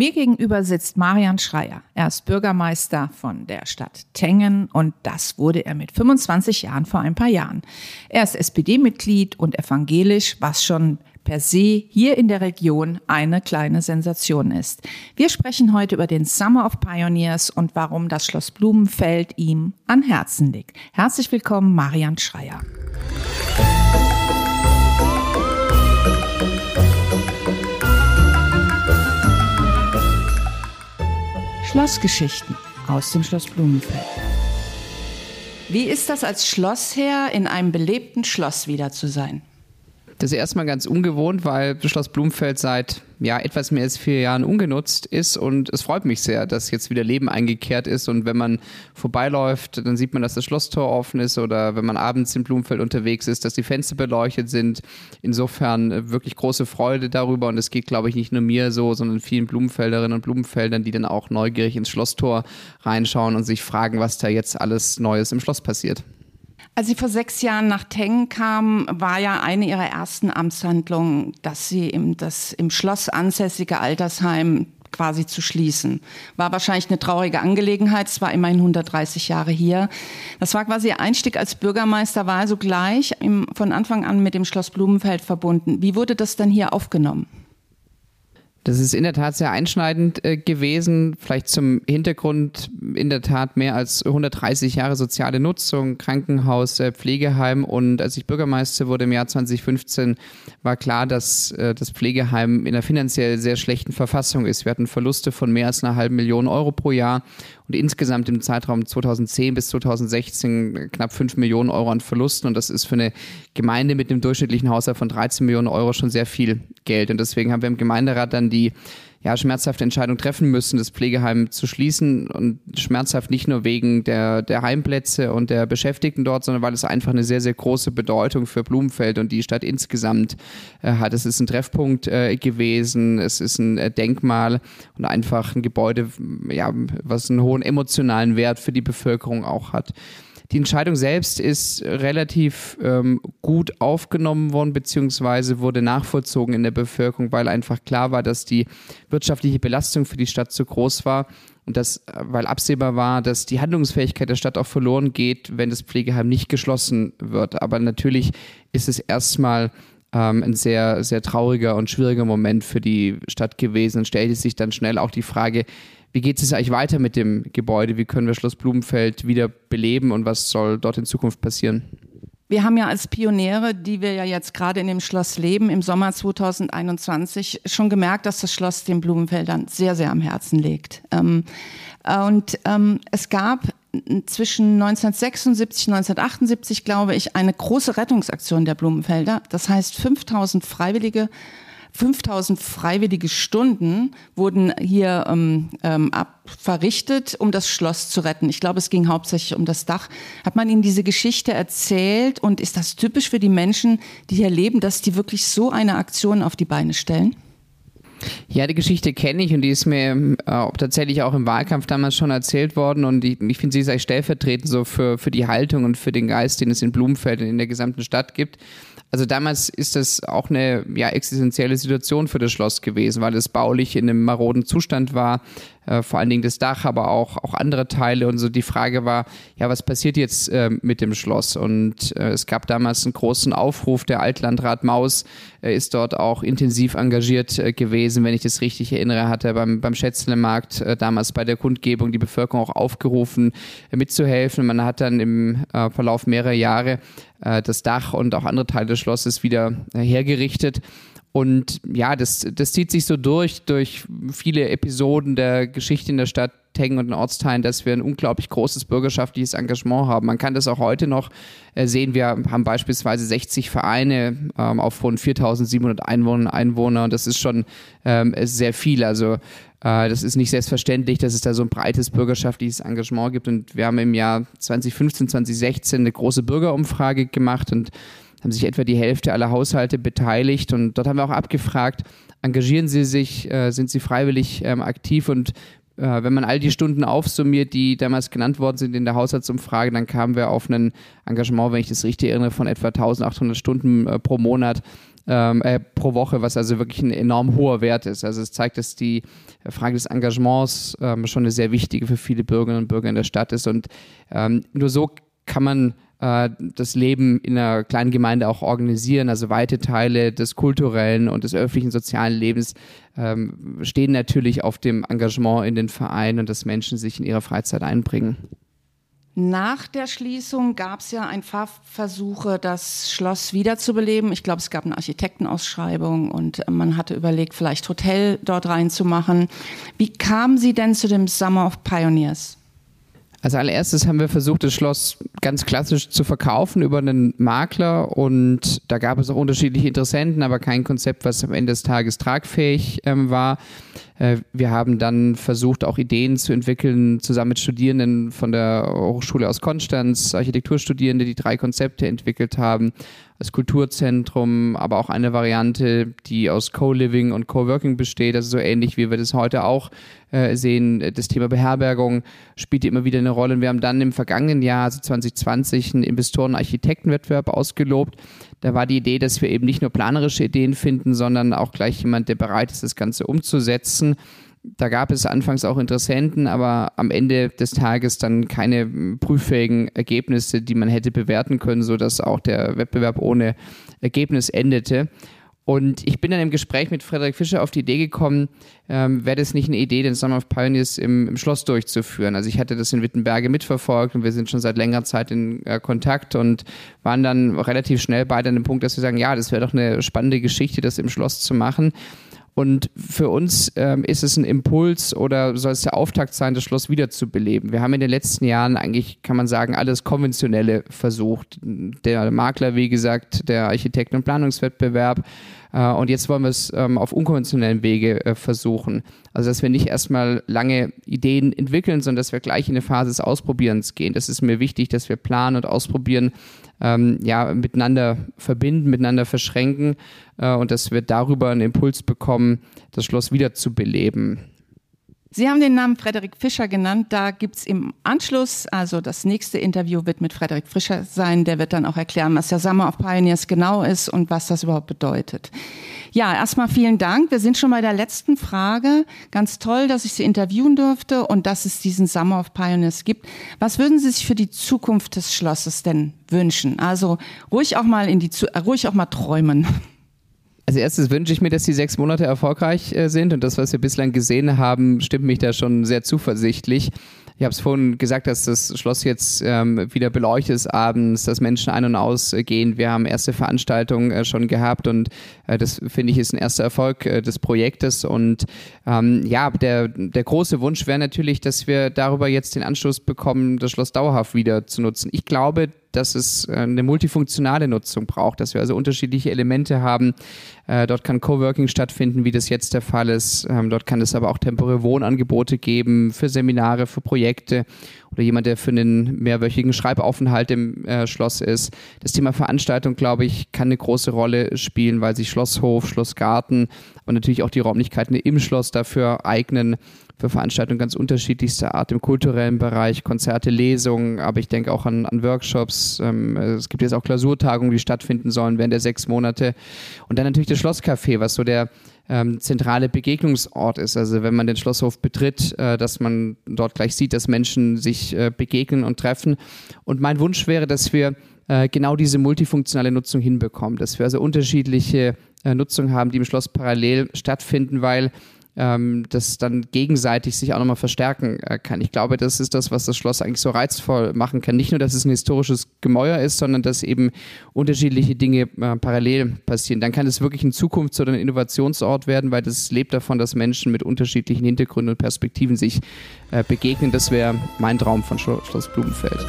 Mir gegenüber sitzt Marian Schreier. Er ist Bürgermeister von der Stadt Tengen und das wurde er mit 25 Jahren vor ein paar Jahren. Er ist SPD-Mitglied und evangelisch, was schon per se hier in der Region eine kleine Sensation ist. Wir sprechen heute über den Summer of Pioneers und warum das Schloss Blumenfeld ihm an Herzen liegt. Herzlich willkommen, Marian Schreier. Schlossgeschichten aus dem Schloss Blumenfeld. Wie ist das als Schlossherr in einem belebten Schloss wieder zu sein? Das ist erstmal ganz ungewohnt, weil Schloss Blumenfeld seit ja, etwas mehr als vier Jahren ungenutzt ist und es freut mich sehr, dass jetzt wieder Leben eingekehrt ist und wenn man vorbeiläuft, dann sieht man, dass das Schlosstor offen ist oder wenn man abends im Blumenfeld unterwegs ist, dass die Fenster beleuchtet sind. Insofern äh, wirklich große Freude darüber und es geht, glaube ich, nicht nur mir so, sondern vielen Blumenfelderinnen und Blumenfeldern, die dann auch neugierig ins Schlosstor reinschauen und sich fragen, was da jetzt alles Neues im Schloss passiert. Als Sie vor sechs Jahren nach Tengen kamen, war ja eine Ihrer ersten Amtshandlungen, dass Sie im, das im Schloss ansässige Altersheim quasi zu schließen. War wahrscheinlich eine traurige Angelegenheit. Es war immerhin 130 Jahre hier. Das war quasi Ihr Einstieg als Bürgermeister, war also gleich im, von Anfang an mit dem Schloss Blumenfeld verbunden. Wie wurde das dann hier aufgenommen? Das ist in der Tat sehr einschneidend äh, gewesen. Vielleicht zum Hintergrund in der Tat mehr als 130 Jahre soziale Nutzung, Krankenhaus, äh, Pflegeheim. Und als ich Bürgermeister wurde im Jahr 2015, war klar, dass äh, das Pflegeheim in einer finanziell sehr schlechten Verfassung ist. Wir hatten Verluste von mehr als einer halben Million Euro pro Jahr und insgesamt im Zeitraum 2010 bis 2016 knapp 5 Millionen Euro an Verlusten. Und das ist für eine Gemeinde mit einem durchschnittlichen Haushalt von 13 Millionen Euro schon sehr viel Geld. Und deswegen haben wir im Gemeinderat dann die ja, schmerzhafte Entscheidung treffen müssen, das Pflegeheim zu schließen. Und schmerzhaft nicht nur wegen der, der Heimplätze und der Beschäftigten dort, sondern weil es einfach eine sehr, sehr große Bedeutung für Blumenfeld und die Stadt insgesamt äh, hat. Es ist ein Treffpunkt äh, gewesen, es ist ein äh, Denkmal und einfach ein Gebäude, ja, was einen hohen emotionalen Wert für die Bevölkerung auch hat. Die Entscheidung selbst ist relativ ähm, gut aufgenommen worden, beziehungsweise wurde nachvollzogen in der Bevölkerung, weil einfach klar war, dass die wirtschaftliche Belastung für die Stadt zu groß war und das, weil absehbar war, dass die Handlungsfähigkeit der Stadt auch verloren geht, wenn das Pflegeheim nicht geschlossen wird. Aber natürlich ist es erstmal ähm, ein sehr, sehr trauriger und schwieriger Moment für die Stadt gewesen und stellte sich dann schnell auch die Frage, wie geht es eigentlich weiter mit dem Gebäude? Wie können wir Schloss Blumenfeld wieder beleben und was soll dort in Zukunft passieren? Wir haben ja als Pioniere, die wir ja jetzt gerade in dem Schloss leben, im Sommer 2021 schon gemerkt, dass das Schloss den Blumenfeldern sehr, sehr am Herzen liegt. Ähm, und ähm, es gab zwischen 1976 und 1978, glaube ich, eine große Rettungsaktion der Blumenfelder. Das heißt, 5000 Freiwillige 5000 freiwillige Stunden wurden hier ähm, ähm, ab verrichtet, um das Schloss zu retten. Ich glaube, es ging hauptsächlich um das Dach. Hat man Ihnen diese Geschichte erzählt und ist das typisch für die Menschen, die hier leben, dass die wirklich so eine Aktion auf die Beine stellen? Ja, die Geschichte kenne ich und die ist mir äh, tatsächlich auch im Wahlkampf damals schon erzählt worden und ich, ich finde, sie ist eigentlich stellvertretend so für, für die Haltung und für den Geist, den es in Blumenfeld und in der gesamten Stadt gibt. Also damals ist das auch eine ja, existenzielle Situation für das Schloss gewesen, weil es baulich in einem maroden Zustand war, äh, vor allen Dingen das Dach, aber auch, auch andere Teile. Und so die Frage war, ja, was passiert jetzt äh, mit dem Schloss? Und äh, es gab damals einen großen Aufruf, der Altlandrat Maus äh, ist dort auch intensiv engagiert äh, gewesen, wenn ich das richtig erinnere, hat er beim, beim Schätzlemarkt äh, damals bei der Kundgebung die Bevölkerung auch aufgerufen, mitzuhelfen. Man hat dann im Verlauf mehrerer Jahre das Dach und auch andere Teile des Schlosses wieder hergerichtet. Und ja, das, das zieht sich so durch, durch viele Episoden der Geschichte in der Stadt Tengen und den Ortsteilen, dass wir ein unglaublich großes bürgerschaftliches Engagement haben. Man kann das auch heute noch äh, sehen. Wir haben beispielsweise 60 Vereine ähm, auf rund 4700 Einwohnern Einwohner und das ist schon ähm, sehr viel. Also äh, das ist nicht selbstverständlich, dass es da so ein breites bürgerschaftliches Engagement gibt. Und wir haben im Jahr 2015, 2016 eine große Bürgerumfrage gemacht und haben sich etwa die Hälfte aller Haushalte beteiligt und dort haben wir auch abgefragt, engagieren Sie sich, äh, sind Sie freiwillig ähm, aktiv und äh, wenn man all die Stunden aufsummiert, die damals genannt worden sind in der Haushaltsumfrage, dann kamen wir auf ein Engagement, wenn ich das richtig erinnere, von etwa 1800 Stunden äh, pro Monat ähm, äh, pro Woche, was also wirklich ein enorm hoher Wert ist. Also es zeigt, dass die Frage des Engagements ähm, schon eine sehr wichtige für viele Bürgerinnen und Bürger in der Stadt ist. Und ähm, nur so kann man äh, das Leben in einer kleinen Gemeinde auch organisieren. Also weite Teile des kulturellen und des öffentlichen sozialen Lebens ähm, stehen natürlich auf dem Engagement in den Vereinen und dass Menschen sich in ihrer Freizeit einbringen. Nach der Schließung gab es ja ein paar Versuche, das Schloss wiederzubeleben. Ich glaube, es gab eine Architektenausschreibung und man hatte überlegt, vielleicht Hotel dort reinzumachen. Wie kamen Sie denn zu dem Summer of Pioneers? Als allererstes haben wir versucht, das Schloss ganz klassisch zu verkaufen über einen Makler und da gab es auch unterschiedliche Interessenten, aber kein Konzept, was am Ende des Tages tragfähig ähm, war. Äh, wir haben dann versucht, auch Ideen zu entwickeln, zusammen mit Studierenden von der Hochschule aus Konstanz, Architekturstudierende, die drei Konzepte entwickelt haben das Kulturzentrum, aber auch eine Variante, die aus Co-Living und Co-Working besteht, also so ähnlich wie wir das heute auch äh, sehen. Das Thema Beherbergung spielt immer wieder eine Rolle. Und wir haben dann im vergangenen Jahr, also 2020, einen Investoren-Architektenwettbewerb ausgelobt. Da war die Idee, dass wir eben nicht nur planerische Ideen finden, sondern auch gleich jemand, der bereit ist, das Ganze umzusetzen. Da gab es anfangs auch Interessenten, aber am Ende des Tages dann keine prüffähigen Ergebnisse, die man hätte bewerten können, sodass auch der Wettbewerb ohne Ergebnis endete. Und ich bin dann im Gespräch mit Frederik Fischer auf die Idee gekommen, ähm, wäre das nicht eine Idee, den Summer of Pioneers im, im, Schloss durchzuführen. Also ich hatte das in Wittenberge mitverfolgt und wir sind schon seit längerer Zeit in äh, Kontakt und waren dann relativ schnell beide an dem Punkt, dass wir sagen, ja, das wäre doch eine spannende Geschichte, das im Schloss zu machen. Und für uns ähm, ist es ein Impuls oder soll es der Auftakt sein, das Schloss wiederzubeleben. Wir haben in den letzten Jahren eigentlich, kann man sagen, alles Konventionelle versucht. Der Makler, wie gesagt, der Architekten- und Planungswettbewerb. Äh, und jetzt wollen wir es ähm, auf unkonventionellen Wege äh, versuchen. Also, dass wir nicht erstmal lange Ideen entwickeln, sondern dass wir gleich in eine Phase des Ausprobierens gehen. Das ist mir wichtig, dass wir planen und ausprobieren, ähm, ja, miteinander verbinden, miteinander verschränken äh, und dass wir darüber einen Impuls bekommen, das Schloss wieder zu beleben. Sie haben den Namen Frederik Fischer genannt. Da gibt es im Anschluss, also das nächste Interview wird mit Frederik Fischer sein. Der wird dann auch erklären, was der Summer of Pioneers genau ist und was das überhaupt bedeutet. Ja, erstmal vielen Dank. Wir sind schon bei der letzten Frage. Ganz toll, dass ich Sie interviewen durfte und dass es diesen Summer of Pioneers gibt. Was würden Sie sich für die Zukunft des Schlosses denn wünschen? Also ruhig auch mal in die, ruhig auch mal träumen. Als erstes wünsche ich mir, dass die sechs Monate erfolgreich äh, sind und das, was wir bislang gesehen haben, stimmt mich da schon sehr zuversichtlich. Ich habe es vorhin gesagt, dass das Schloss jetzt ähm, wieder beleuchtet ist abends, dass Menschen ein- und ausgehen. Wir haben erste Veranstaltungen äh, schon gehabt und äh, das finde ich ist ein erster Erfolg äh, des Projektes. Und ähm, ja, der, der große Wunsch wäre natürlich, dass wir darüber jetzt den Anschluss bekommen, das Schloss dauerhaft wieder zu nutzen. Ich glaube, dass es äh, eine multifunktionale Nutzung braucht, dass wir also unterschiedliche Elemente haben. Äh, dort kann Coworking stattfinden, wie das jetzt der Fall ist. Ähm, dort kann es aber auch temporäre Wohnangebote geben für Seminare, für Projekte oder jemand, der für einen mehrwöchigen Schreibaufenthalt im äh, Schloss ist. Das Thema Veranstaltung, glaube ich, kann eine große Rolle spielen, weil sich Schlosshof, Schlossgarten und natürlich auch die Räumlichkeiten im Schloss dafür eignen, für Veranstaltungen ganz unterschiedlichster Art im kulturellen Bereich, Konzerte, Lesungen, aber ich denke auch an, an Workshops. Ähm, es gibt jetzt auch Klausurtagungen, die stattfinden sollen während der sechs Monate. Und dann natürlich das Schlosscafé, was so der ähm, zentrale Begegnungsort ist. Also wenn man den Schlosshof betritt, äh, dass man dort gleich sieht, dass Menschen sich äh, begegnen und treffen. Und mein Wunsch wäre, dass wir äh, genau diese multifunktionale Nutzung hinbekommen, dass wir also unterschiedliche äh, Nutzungen haben, die im Schloss parallel stattfinden, weil ähm, das dann gegenseitig sich auch nochmal verstärken äh, kann. Ich glaube, das ist das, was das Schloss eigentlich so reizvoll machen kann. Nicht nur, dass es ein historisches Gemäuer ist, sondern dass eben unterschiedliche Dinge äh, parallel passieren. Dann kann es wirklich ein Zukunfts- oder ein Innovationsort werden, weil das lebt davon, dass Menschen mit unterschiedlichen Hintergründen und Perspektiven sich äh, begegnen. Das wäre mein Traum von Schloss Blumenfeld.